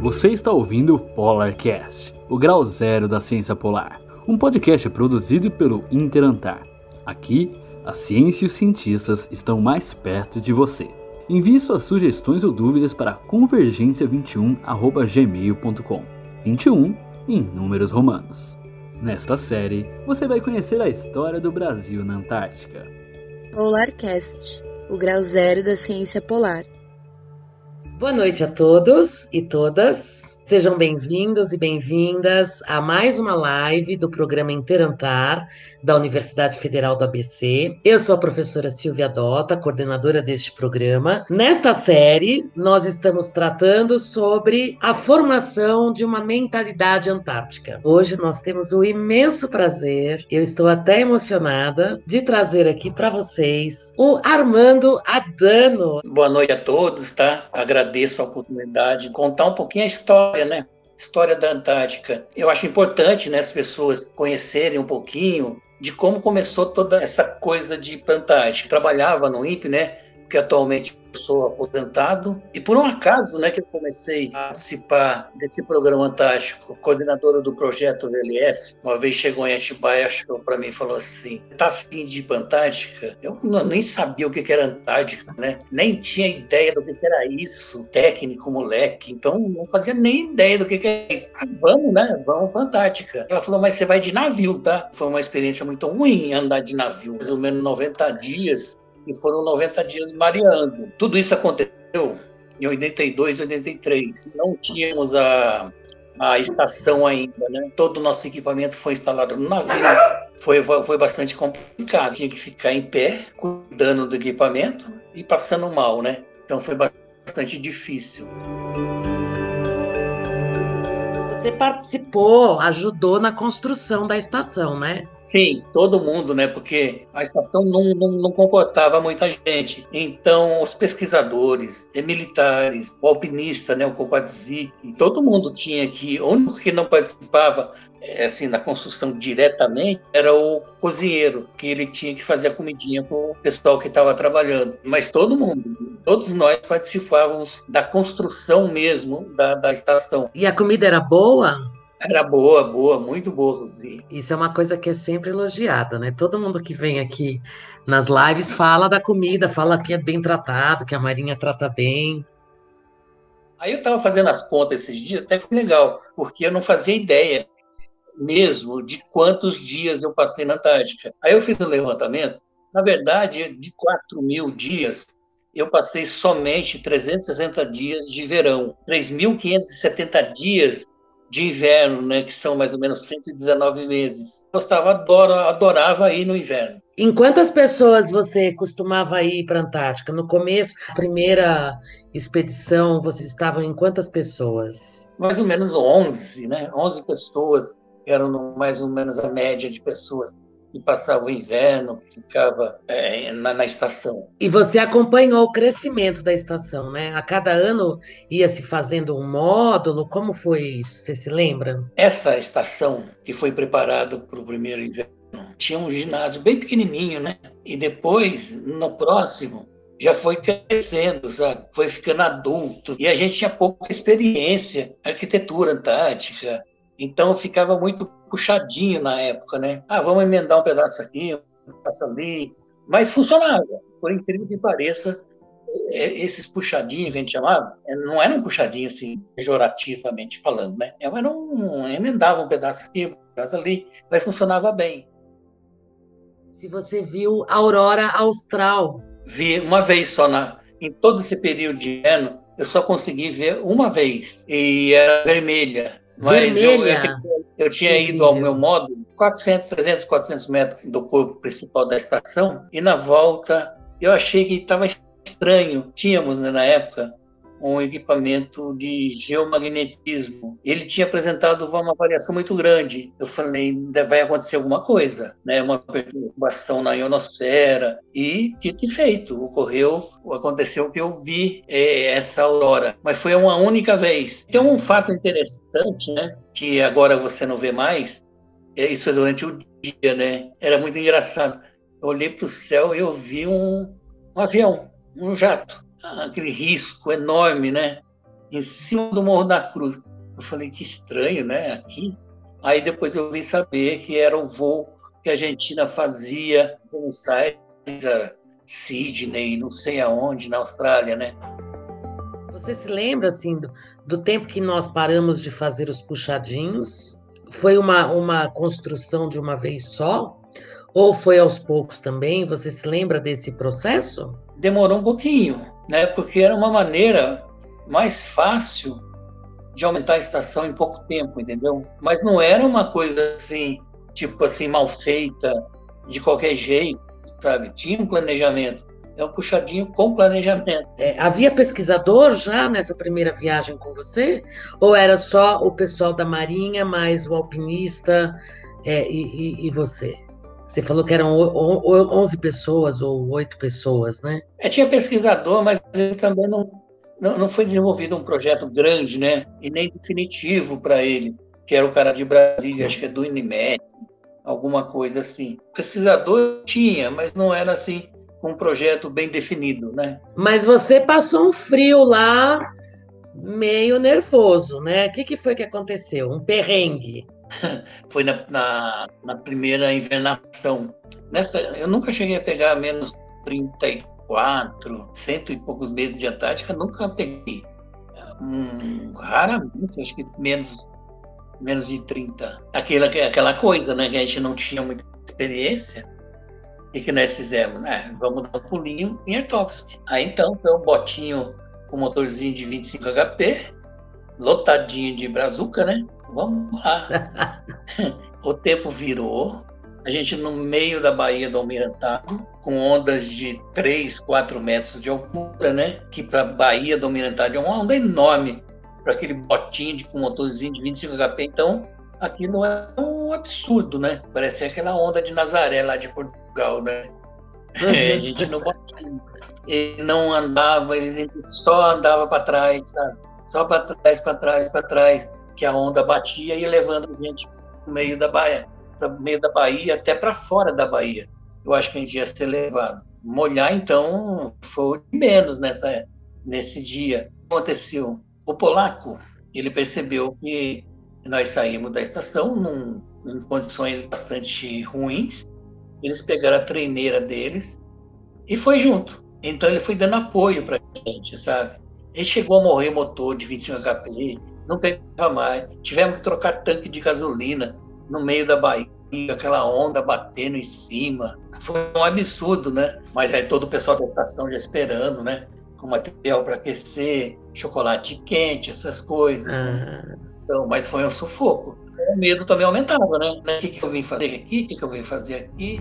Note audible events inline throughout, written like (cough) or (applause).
Você está ouvindo o Polarcast, o grau zero da ciência polar, um podcast produzido pelo Interantar. Aqui, a ciência e os cientistas estão mais perto de você. Envie suas sugestões ou dúvidas para convergência21@gmail.com. 21 em números romanos. Nesta série, você vai conhecer a história do Brasil na Antártica. Polarcast, o grau zero da ciência polar. Boa noite a todos e todas. Sejam bem-vindos e bem-vindas a mais uma live do programa Interantar da Universidade Federal do ABC. Eu sou a professora Silvia Dota, coordenadora deste programa. Nesta série, nós estamos tratando sobre a formação de uma mentalidade antártica. Hoje nós temos o imenso prazer, eu estou até emocionada, de trazer aqui para vocês o Armando Adano. Boa noite a todos, tá? Agradeço a oportunidade de contar um pouquinho a história história, né? História da Antártica. Eu acho importante, né, as pessoas conhecerem um pouquinho de como começou toda essa coisa de Antártica. trabalhava no INPE, né? que atualmente sou aposentado. E por um acaso, né, que eu comecei a participar desse programa fantástico, coordenadora do projeto VLF, uma vez chegou em Atibaia, chegou para mim e falou assim: "Tá afim de ir para Antártica?" Eu não, nem sabia o que era Antártica, né? Nem tinha ideia do que era isso, técnico, moleque. Então não fazia nem ideia do que era isso. Ah, vamos, né? Vamos para Antártica. Ela falou: "Mas você vai de navio, tá?" Foi uma experiência muito ruim andar de navio, mais ou menos 90 dias e foram 90 dias mareando. Tudo isso aconteceu em 82, 83. Não tínhamos a, a estação ainda, né? Todo o nosso equipamento foi instalado no navio. Foi, foi bastante complicado. Tinha que ficar em pé, cuidando do equipamento e passando mal, né? Então foi bastante difícil. Você participou, ajudou na construção da estação, né? Sim, todo mundo, né? Porque a estação não, não, não comportava muita gente. Então, os pesquisadores, militares, o alpinista, né? O Copadzik, todo mundo tinha que. Único que não participava assim, na construção diretamente, era o cozinheiro, que ele tinha que fazer a comidinha para o pessoal que estava trabalhando. Mas todo mundo, todos nós participávamos da construção mesmo da, da estação. E a comida era boa? Era boa, boa, muito boa, Rosinha. Isso é uma coisa que é sempre elogiada, né? Todo mundo que vem aqui nas lives fala da comida, fala que é bem tratado, que a Marinha trata bem. Aí eu estava fazendo as contas esses dias, até foi legal, porque eu não fazia ideia mesmo de quantos dias eu passei na Antártica. Aí eu fiz um levantamento. Na verdade, de 4 mil dias, eu passei somente 360 dias de verão, 3.570 dias de inverno, né, que são mais ou menos 119 meses. Gostava, adora, adorava ir no inverno. Em quantas pessoas você costumava ir para a Antártica? No começo, primeira expedição, vocês estavam em quantas pessoas? Mais ou menos 11, né? 11 pessoas eram mais ou menos a média de pessoas que passavam o inverno, que ficava é, na, na, estação. E você acompanhou o crescimento da estação, né? A cada ano ia se fazendo um módulo. Como foi isso? Você se lembra? Essa estação que foi preparada para o primeiro inverno tinha um ginásio bem pequenininho, né? E depois, no próximo, já foi crescendo, sabe? Foi ficando adulto. E a gente tinha pouca experiência, arquitetura antártica, então ficava muito puxadinho na época, né? Ah, vamos emendar um pedaço aqui, um pedaço ali. Mas funcionava. Por incrível que pareça, é, esses puxadinhos que a gente chamava, é, não eram puxadinhos assim, pejorativamente falando, né? Era um, emendava um pedaço aqui, um pedaço ali, mas funcionava bem. Se você viu a aurora austral. Vi uma vez só na, em todo esse período de ano, eu só consegui ver uma vez e era vermelha. Mas eu, eu, eu, tinha ido ao meu modo 400, 300, 400 metros do corpo principal da estação e na volta eu achei que estava estranho. Tínhamos né, na época um equipamento de geomagnetismo. Ele tinha apresentado uma variação muito grande. Eu falei, vai acontecer alguma coisa, né? Uma perturbação na ionosfera. E, dito e feito, ocorreu, aconteceu que eu vi é, essa aurora. Mas foi uma única vez. Tem um fato interessante, né? Que agora você não vê mais. É isso durante o dia, né? Era muito engraçado. Eu olhei para o céu e eu vi um, um avião, um jato aquele risco enorme, né? em cima do Morro da Cruz. Eu falei, que estranho, né? Aqui. Aí depois eu vim saber que era o voo que a Argentina fazia com o Aires, Sydney, não sei aonde, na Austrália, né? Você se lembra, assim, do, do tempo que nós paramos de fazer os puxadinhos? Foi uma, uma construção de uma vez só? Ou foi aos poucos também? Você se lembra desse processo? Demorou um pouquinho, né? Porque era uma maneira mais fácil de aumentar a estação em pouco tempo, entendeu? Mas não era uma coisa assim, tipo assim, mal feita, de qualquer jeito, sabe? Tinha um planejamento. É um puxadinho com planejamento. É, havia pesquisador já nessa primeira viagem com você? Ou era só o pessoal da Marinha, mais o alpinista é, e, e, e, você? Você falou que eram 11 pessoas ou 8 pessoas, né? É, tinha pesquisador, mas ele também não, não, não foi desenvolvido um projeto grande, né? E nem definitivo para ele, que era o cara de Brasília, acho que é do Inimed, alguma coisa assim. Pesquisador tinha, mas não era assim com um projeto bem definido, né? Mas você passou um frio lá, meio nervoso, né? O que, que foi que aconteceu? Um perrengue? (laughs) foi na, na, na, primeira invernação. Nessa, eu nunca cheguei a pegar menos 34, cento e poucos meses de Antártica, nunca peguei. Hum, raramente, acho que menos, menos de 30. Aquela, aquela coisa, né, que a gente não tinha muita experiência. E que nós fizemos? Né? Vamos dar um pulinho em Ertovsk. Aí então foi um botinho com motorzinho de 25 HP, lotadinho de brazuca, né? Vamos lá. (laughs) o tempo virou, a gente no meio da Baía do Almirantado, com ondas de 3, 4 metros de altura, né? Que para a Baía do Almirantado é uma onda enorme para aquele botinho de, com motorzinho de 25 HP. Então, aquilo é um absurdo, né? Parece aquela onda de Nazaré lá de Portugal, né? É, a gente não botinho. Ele não andava, ele só andava para trás, sabe? Só para trás, para trás, para trás que a onda batia e levando a gente no meio da Bahia, para meio da Bahia até para fora da Bahia. Eu acho que a gente ia ser levado. Molhar então foi menos nessa nesse dia. O aconteceu? O polaco ele percebeu que nós saímos da estação num, em condições bastante ruins. Eles pegaram a treineira deles e foi junto. Então ele foi dando apoio para a gente, sabe? Ele chegou a morrer motor de 25 HP, não pegava mais. Tivemos que trocar tanque de gasolina no meio da Bahia, aquela onda batendo em cima. Foi um absurdo, né? Mas aí todo o pessoal da estação já esperando, né? Com material para aquecer, chocolate quente, essas coisas. Uhum. Então, mas foi um sufoco. O medo também aumentava, né? O que, que eu vim fazer aqui? O que, que eu vim fazer aqui?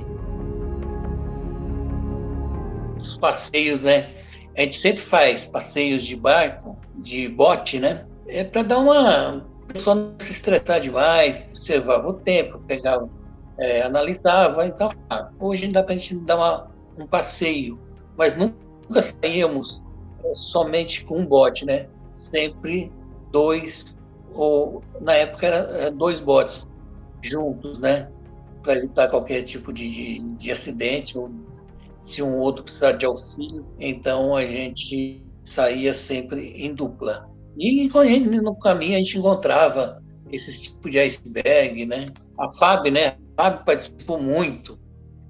Os passeios, né? A gente sempre faz passeios de barco, de bote, né? É para dar uma. Pessoa não se estressar demais, observava o tempo, pegava, é, analisava, então, ah, hoje dá para a gente dar uma, um passeio, mas nunca saíamos é, somente com um bote, né? Sempre dois, ou na época era é, dois botes juntos, né? Para evitar qualquer tipo de, de, de acidente, ou se um outro precisar de auxílio, então a gente saía sempre em dupla. E no caminho a gente encontrava esse tipo de iceberg, né? A FAB, né? A FAB participou muito,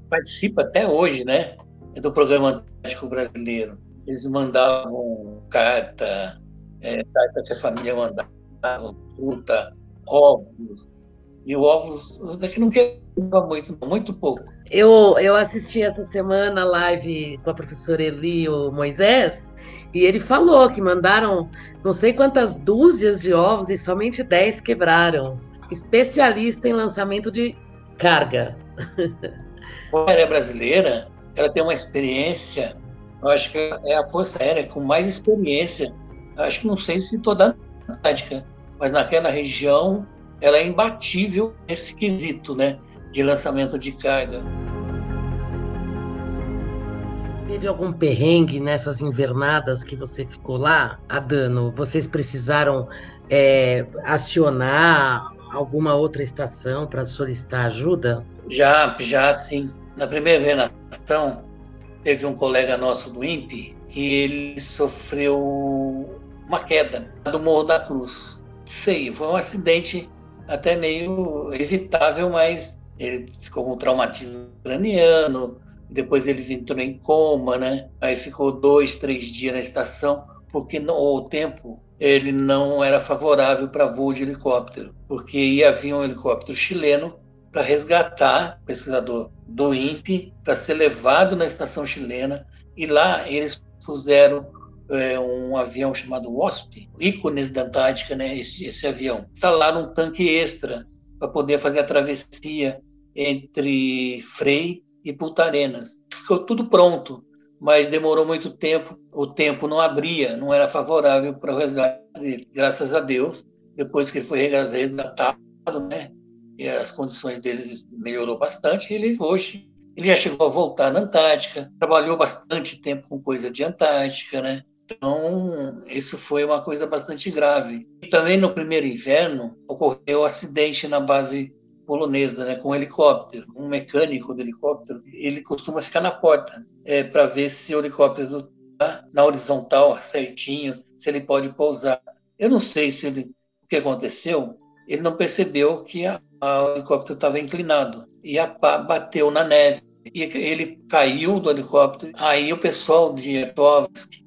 participa até hoje, né? Do programa Antártico Brasileiro. Eles mandavam carta, é, carta que a família mandava, fruta, ovos. E ovos daqui não queimava muito, muito pouco. Eu, eu assisti essa semana a live com a professora Eli Moisés, e ele falou que mandaram não sei quantas dúzias de ovos e somente 10 quebraram. Especialista em lançamento de carga. A aérea brasileira, ela tem uma experiência, eu acho que é a Força Aérea com mais experiência. Eu acho que não sei se toda a Antártica, mas naquela região ela é imbatível nesse quesito, né, de lançamento de carga. Teve algum perrengue nessas invernadas que você ficou lá, Adano? Vocês precisaram é, acionar alguma outra estação para solicitar ajuda? Já, já sim. Na primeira invernação, teve um colega nosso do INPE que ele sofreu uma queda do Morro da Cruz. Feio, foi um acidente até meio evitável, mas ele ficou com traumatismo craniano, depois ele entrou em coma, né? Aí ficou dois, três dias na estação, porque não, o tempo ele não era favorável para voo de helicóptero, porque ia vir um helicóptero chileno para resgatar o pesquisador do INPE, para ser levado na estação chilena, e lá eles puseram é, um avião chamado WASP, ícones da Antártica, né, esse, esse avião. Instalaram um tanque extra para poder fazer a travessia entre Frei e Punta Arenas. Ficou tudo pronto, mas demorou muito tempo, o tempo não abria, não era favorável para o resgate dele. Graças a Deus, depois que ele foi resgatado, né, e as condições dele melhorou bastante, ele hoje ele já chegou a voltar na Antártica, trabalhou bastante tempo com coisa de Antártica, né? Então, isso foi uma coisa bastante grave. E também no primeiro inverno ocorreu um acidente na base polonesa, né, com um helicóptero. Um mecânico do helicóptero, ele costuma ficar na porta é, para ver se o helicóptero está na horizontal certinho, se ele pode pousar. Eu não sei se ele, o que aconteceu. Ele não percebeu que a, a, o helicóptero estava inclinado e a pá bateu na neve. E ele caiu do helicóptero. Aí o pessoal de Ertovsk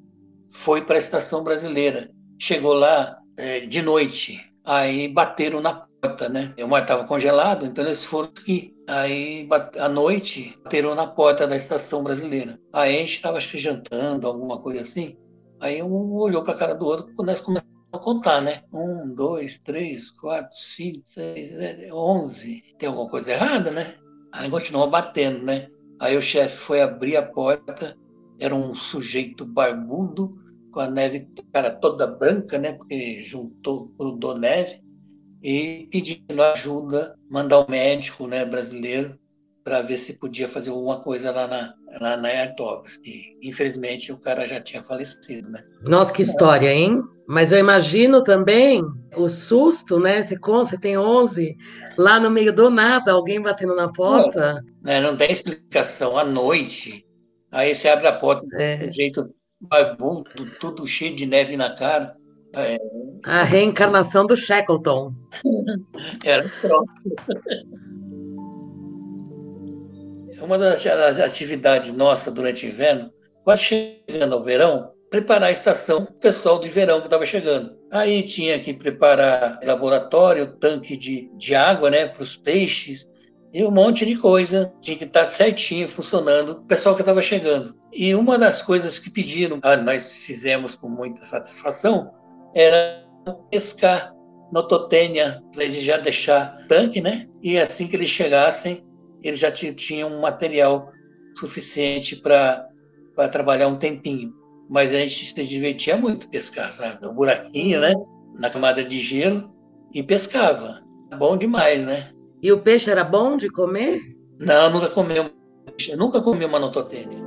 foi para a estação brasileira. Chegou lá é, de noite, aí bateram na né? O mar estava congelado, então eles foram aqui. Aí, à noite, bateram na porta da estação brasileira. Aí a gente estava jantando, alguma coisa assim. Aí um olhou para a cara do outro, nós começamos a contar, né? Um, dois, três, quatro, cinco, seis, onze. Tem alguma coisa errada, né? Aí continuou batendo, né? Aí o chefe foi abrir a porta, era um sujeito barbudo, com a neve cara toda branca, né? Porque juntou, grudou neve e pedindo ajuda, mandar o um médico, né, brasileiro, para ver se podia fazer alguma coisa lá na lá na Artovsk. Infelizmente o cara já tinha falecido, né? Nossa, que história, hein? Mas eu imagino também o susto, né? Você conta, você tem 11, lá no meio do nada, alguém batendo na porta. Não, né? não tem explicação. À noite, aí você abre a porta é. do jeito barbudo, tudo cheio de neve na cara. É... A reencarnação do Shackleton. (laughs) Era pronto. Uma das, das atividades nossas durante o inverno, quase chegando ao verão, preparar a estação pessoal de verão que estava chegando. Aí tinha que preparar laboratório, tanque de, de água né, para os peixes, e um monte de coisa tinha que estar certinho funcionando o pessoal que estava chegando. E uma das coisas que pediram, ah, nós fizemos com muita satisfação, era pescar no Totênia, para eles já deixar tanque, né? E assim que eles chegassem, eles já tinham um material suficiente para trabalhar um tempinho. Mas a gente se divertia muito pescar, sabe? Um buraquinho, né? Na camada de gelo e pescava. Bom demais, né? E o peixe era bom de comer? Não, nunca comi, nunca comi uma nototênia.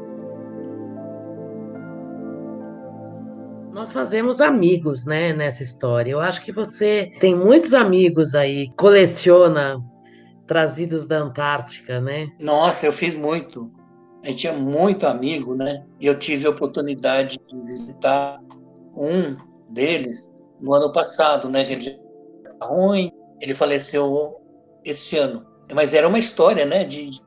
Nós fazemos amigos, né, nessa história. Eu acho que você tem muitos amigos aí, coleciona trazidos da Antártica, né? Nossa, eu fiz muito. A gente tinha muito amigo, né? E eu tive a oportunidade de visitar um deles no ano passado, né? Ele ruim, ele faleceu esse ano. Mas era uma história, né, de, de,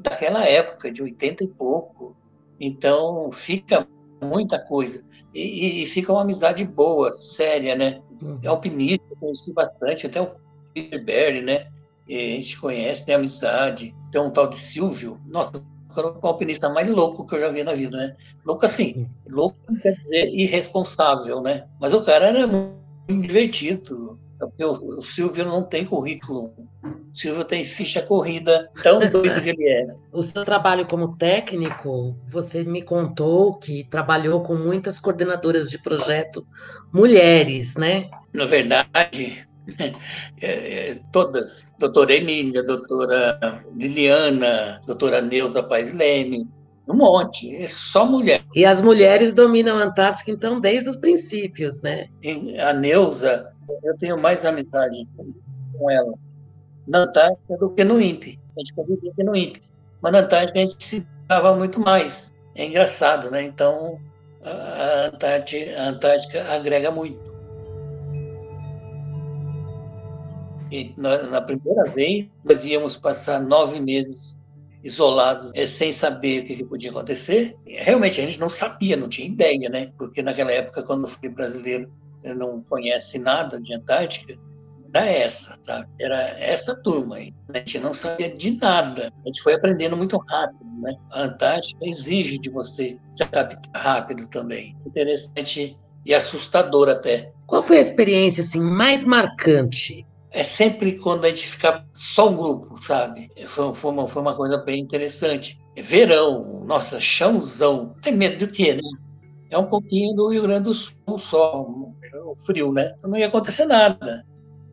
daquela época, de 80 e pouco. Então, fica muita coisa. E, e fica uma amizade boa, séria, né? Uhum. É alpinista, conheci bastante, até o Peter Berry, né? E a gente conhece, tem amizade. Tem um tal de Silvio. Nossa, o alpinista mais louco que eu já vi na vida, né? Louco assim. Louco quer dizer irresponsável, né? Mas o cara era muito divertido. Porque o, o Silvio não tem currículo. O Silvio tem ficha corrida, tão doido que ele é. O seu trabalho como técnico, você me contou que trabalhou com muitas coordenadoras de projeto mulheres, né? Na verdade, (laughs) é, é, todas, doutora Emília, doutora Liliana, doutora Neuza Paes Leme, um monte, é só mulher. E as mulheres dominam a Antártica, então, desde os princípios, né? E a Neuza, eu tenho mais amizade com ela na Antártica do que no INPE. A gente convivia no INPE. Mas na Antártica a gente se dava muito mais. É engraçado, né? Então, a, Antártica, a Antártica agrega muito. E na, na, primeira vez, nós íamos passar nove meses isolados, é, sem saber o que, que, podia acontecer. Realmente, a gente não sabia, não tinha ideia, né? Porque naquela época, quando eu fui brasileiro, eu não conhece nada de Antártica, era essa, tá? Era essa turma aí. A gente não sabia de nada. A gente foi aprendendo muito rápido, né? A Antártica exige de você se adaptar rápido também. Interessante e assustador até. Qual foi a experiência assim mais marcante? É sempre quando a gente fica só um grupo, sabe? Foi, foi, uma, foi uma coisa bem interessante. Verão, nossa, chãozão. Tem medo do quê, né? É um pouquinho do Rio Grande do Sul só, o frio, né? Então não ia acontecer nada.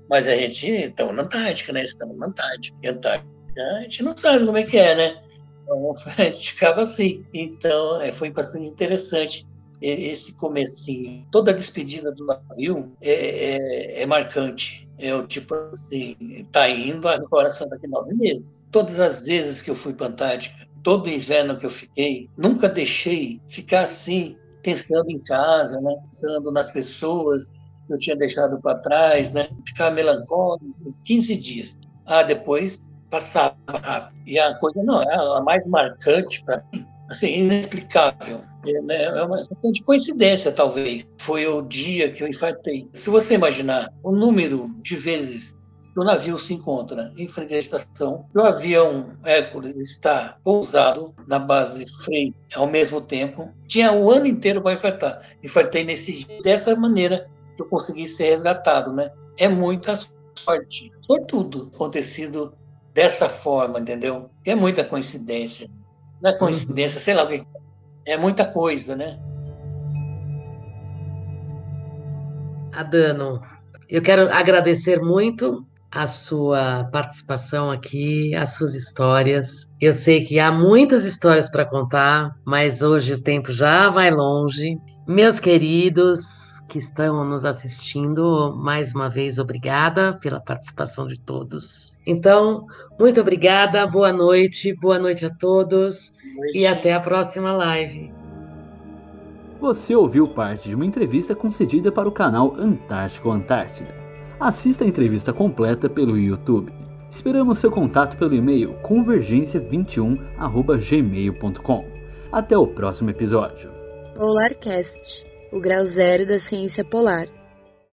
Mas a gente, estamos na Antártica, né? Estamos na Antártica. E Antártica, a gente não sabe como é que é, né? Então, (laughs) a gente ficava assim. Então, é, foi bastante interessante esse comecinho. Toda a despedida do navio é, é, é marcante. O tipo assim, tá indo agora só daqui nove meses. Todas as vezes que eu fui para a Antártica, todo inverno que eu fiquei, nunca deixei ficar assim, pensando em casa, né? pensando nas pessoas, que eu tinha deixado para trás, né? Ficava melancólico, 15 dias. Ah, depois passava rápido. E a coisa não, é a mais marcante para mim, assim, inexplicável. É, né? é uma questão de coincidência, talvez. Foi o dia que eu infartei. Se você imaginar o número de vezes que o navio se encontra em frente à estação, o avião Hércules está pousado na base Frei ao mesmo tempo, tinha o ano inteiro para infartar. Infartei nesse dia, dessa maneira que eu consegui ser resgatado, né? É muita sorte, tudo acontecido dessa forma, entendeu? É muita coincidência. Não é coincidência, sei lá o que. É muita coisa, né? Adano, eu quero agradecer muito a sua participação aqui, as suas histórias. Eu sei que há muitas histórias para contar, mas hoje o tempo já vai longe. Meus queridos que estão nos assistindo, mais uma vez, obrigada pela participação de todos. Então, muito obrigada, boa noite, boa noite a todos noite. e até a próxima live. Você ouviu parte de uma entrevista concedida para o canal Antártico Antártida. Assista a entrevista completa pelo YouTube. Esperamos seu contato pelo e-mail convergência21@gmail.com. Até o próximo episódio. Polarcast, o grau zero da ciência polar.